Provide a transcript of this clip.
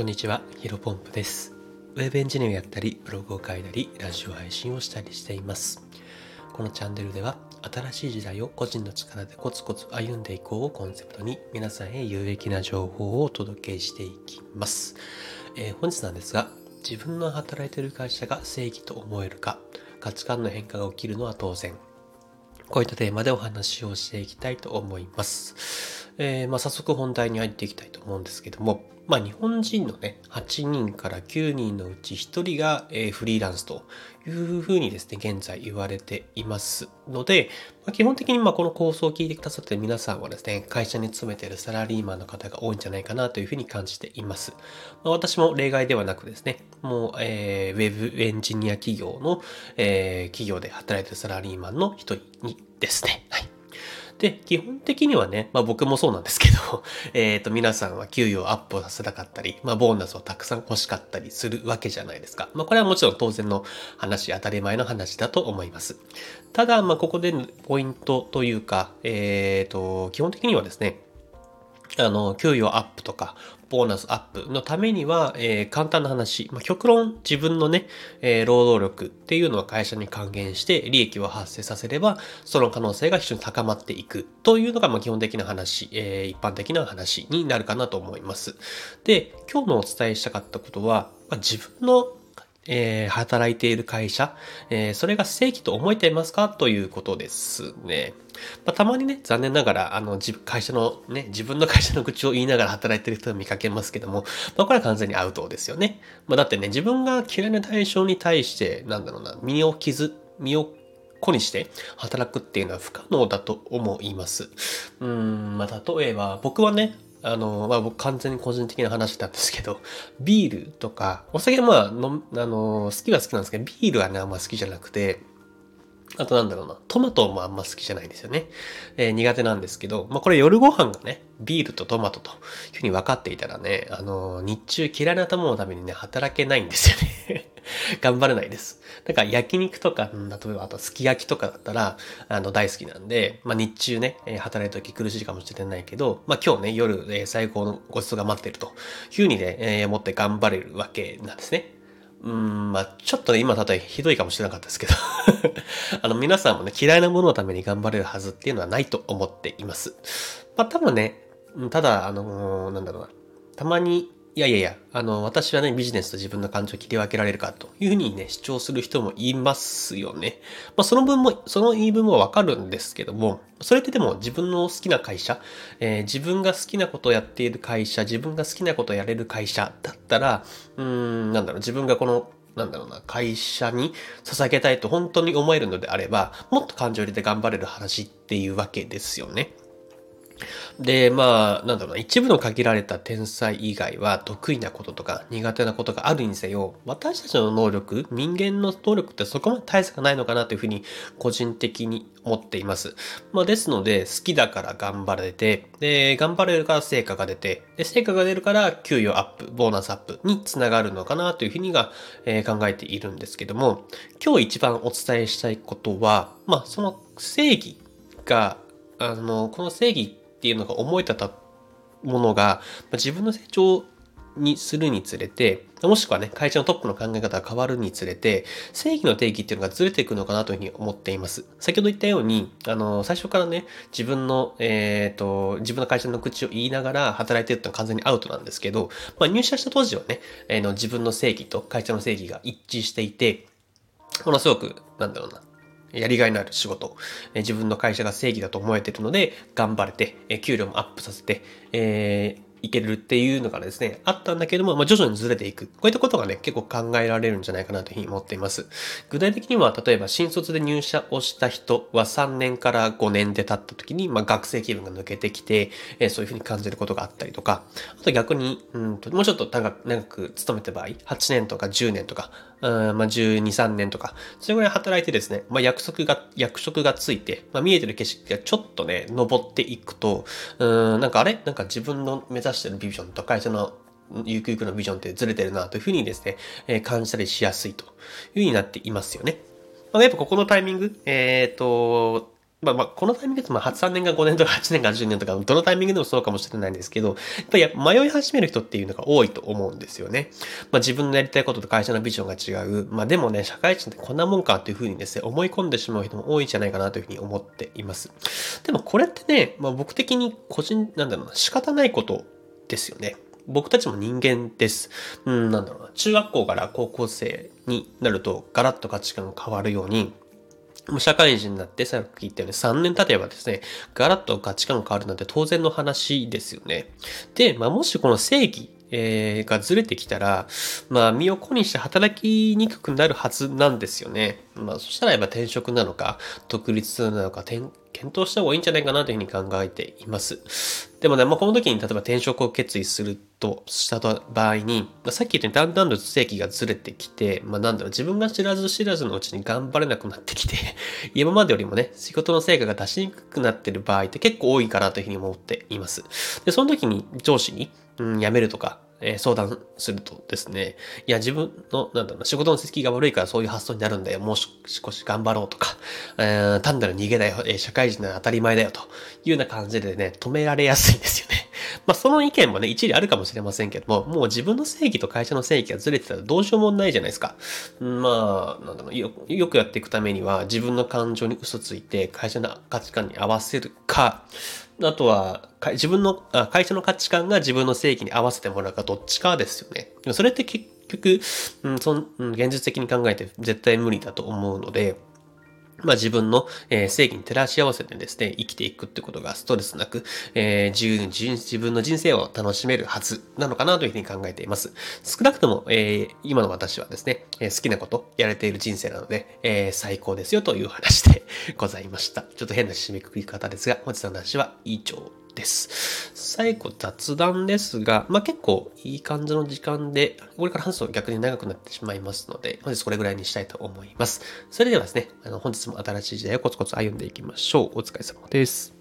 こんにちは、ヒロポンプです。ウェブエンジニアをやったり、ブログを書いたり、ラジオ配信をしたりしています。このチャンネルでは、新しい時代を個人の力でコツコツ歩んでいこうをコンセプトに、皆さんへ有益な情報をお届けしていきます。えー本日なんですが、自分の働いている会社が正義と思えるか、価値観の変化が起きるのは当然、こういったテーマでお話をしていきたいと思います。えーまあ、早速本題に入っていきたいと思うんですけども、まあ、日本人のね、8人から9人のうち1人が、えーフリーランスというふうにですね、現在言われていますので、まあ、基本的にまあこの構想を聞いてくださっている皆さんはですね、会社に勤めているサラリーマンの方が多いんじゃないかなというふうに感じています。まあ、私も例外ではなくですね、もう、えーウェブエンジニア企業の、えー企業で働いているサラリーマンの一人にですね。はい。で、基本的にはね、まあ僕もそうなんですけど、えっ、と、皆さんは給与をアップさせたかったり、まあボーナスをたくさん欲しかったりするわけじゃないですか。まあこれはもちろん当然の話、当たり前の話だと思います。ただ、まあここでポイントというか、えっ、と、基本的にはですね、あの、給与アップとか、ボーナスアップのためには、えー簡単な話、まあ、極論自分のね、えー労働力っていうのは会社に還元して利益を発生させれば、その可能性が非常に高まっていくというのが、まあ、基本的な話、えー一般的な話になるかなと思います。で、今日のお伝えしたかったことは、まあ、自分のえー働いている会社、えーそれが正規と思えていますかということですね。まあ、たまにね、残念ながら、あの、自会社のね、自分の会社の口を言いながら働いてる人を見かけますけども、まあ、これは完全にアウトですよね。まあ、だってね、自分が嫌いな対象に対して、なんだろうな、身を傷、身を子にして働くっていうのは不可能だと思います。うん、まあ、例えば、僕はね、あの、まあ、僕完全に個人的な話なんですけど、ビールとか、お酒はまあ、のあの、好きは好きなんですけど、ビールはね、あんま好きじゃなくて、あとなんだろうな、トマトもあんま好きじゃないんですよね。えー苦手なんですけど、まあこれ夜ご飯がね、ビールとトマトというふうに分かっていたらね、あの日中嫌いな卵のためにね、働けないんですよね。頑張れないです。だから焼肉とか、例えばあとすき焼きとかだったら、あの大好きなんで、まあ日中ね、え働いた時苦しいかもしれないけど、まあ今日ね、夜、え最高のごちそうが待ってるというふうにね、えー思って頑張れるわけなんですね。うん、まあちょっとね、今例えひどいかもしれなかったですけど、あの皆さんもね、嫌いなもののために頑張れるはずっていうのはないと思っています。まあ多分ね、ただ、あのーなんだろうな、たまに、いやいやいや、あの、私はね、ビジネスと自分の感情を切り分けられるかというふうにね、主張する人もいますよね。まあその分も、その言い分もわかるんですけども、それってでも自分の好きな会社、えー自分が好きなことをやっている会社、自分が好きなことをやれる会社だったら、うーん、なんだろう、自分がこの、なんだろうな、会社に捧げたいと本当に思えるのであれば、もっと感情入れて頑張れる話っていうわけですよね。で、まあ、なんだろうな、一部の限られた天才以外は得意なこととか苦手なことがあるにせよ、私たちの能力、人間の能力ってそこまで大差がないのかなというふうに個人的に思っています。まあ、ですので、好きだから頑張れて、で、頑張れるから成果が出て、で、成果が出るから給与アップ、ボーナスアップにつながるのかなというふうにが、えー考えているんですけども、今日一番お伝えしたいことは、まあ、その正義が、あの、この正義ってっていうのが思えたたものが、ま自分の成長にするにつれて、もしくはね、会社のトップの考え方が変わるにつれて、正義の定義っていうのがずれていくのかなというふうに思っています。先ほど言ったように、あの、最初からね、自分の、えっ、と、自分の会社の口を言いながら働いてるってのは完全にアウトなんですけど、まあ入社した当時はね、えーの自分の正義と会社の正義が一致していて、ものすごく、なんだろうな、やりがいのある仕事、自分の会社が正義だと思えてるので、頑張れて、給料もアップさせて、えーいけるっていうのがですね、あったんだけども、まあ、徐々にずれていく。こういったことがね、結構考えられるんじゃないかなというふうに思っています。具体的には、例えば新卒で入社をした人は3年から5年で経った時に、まあ、学生気分が抜けてきて、えーそういうふうに感じることがあったりとか、あと逆に、うんと、もうちょっと長く長く勤めた場合、8年とか10年とか、うんまあ、12、3年とか、それぐらい働いてですね、まあ、約束が、役職がついて、まあ、見えてる景色がちょっとね、登っていくと、うん、なんかあれ？なんか自分の目指してるビジョンと会社のゆくゆくのビジョンってずれてるなというふうにですね、え感じたりしやすいというふうになっていますよね。まあ、やっぱここのタイミング、えっ、と、まあまあ、このタイミングで、まあ、3年か5年とか8年か10年とか、どのタイミングでもそうかもしれないんですけど、やっぱり迷い始める人っていうのが多いと思うんですよね。まあ自分のやりたいことと会社のビジョンが違う。まあでもね、社会人ってこんなもんかっていうふうにですね、思い込んでしまう人も多いんじゃないかなというふうに思っています。でもこれってね、まあ僕的に個人、なんだろうな、仕方ないことですよね。僕たちも人間です。うん、なんだろうな。中学校から高校生になるとガラッと価値観が変わるように、社会人になってさっき言ったように3年経てばですね、ガラッと価値観が変わるなんて当然の話ですよね。で、まあ、もしこの正義、えー、がずれてきたら、まあ、身を粉にして働きにくくなるはずなんですよね。まあ、そしたらやっぱ転職なのか、独立なのか、検討した方がいいんじゃないかなというふうに考えています。でもね、まあ、この時に例えば転職を決意するとした場合に、まあ、さっき言ったようにだんだんと正規がずれてきて、まあ、なんだろう、自分が知らず知らずのうちに頑張れなくなってきて、今までよりもね、仕事の成果が出しにくくなってる場合って結構多いかなというふうに思っています。で、その時に上司に、うん、辞めるとか、えー、相談するとですね、いや、自分の、なんだろうな、仕事の成績が悪いからそういう発想になるんだよ。もう少し頑張ろうとか、えー、単なる逃げだよ、えー、社会人なら当たり前だよというような感じでね、止められやすいんですよね。まあ、その意見もね、一理あるかもしれませんけども、もう自分の正義と会社の正義がずれてたらどうしようもないじゃないですか。まあ、なんだろう、よよくやっていくためには、自分の感情に嘘ついて、会社の価値観に合わせるか、あとは、自分の、会社の価値観が自分の正義に合わせてもらうかどっちかですよね。それって結局、うん、そん現実的に考えて絶対無理だと思うので、まあ自分の、えー、正義に照らし合わせてですね、生きていくってことがストレスなく、えー、自由に自分の人生を楽しめるはずなのかなというふうに考えています。少なくとも、えー、今の私はですね、えー、好きなことやれている人生なので、えー、最高ですよという話でございました。ちょっと変な締めくくり方ですが、本日の話は以上です。最後雑談ですが、まあ、結構いい感じの時間で、これから話すと逆に長くなってしまいますので、本日これぐらいにしたいと思います。それではですね、あの本日も新しい時代をコツコツ歩んでいきましょう。お疲れ様です。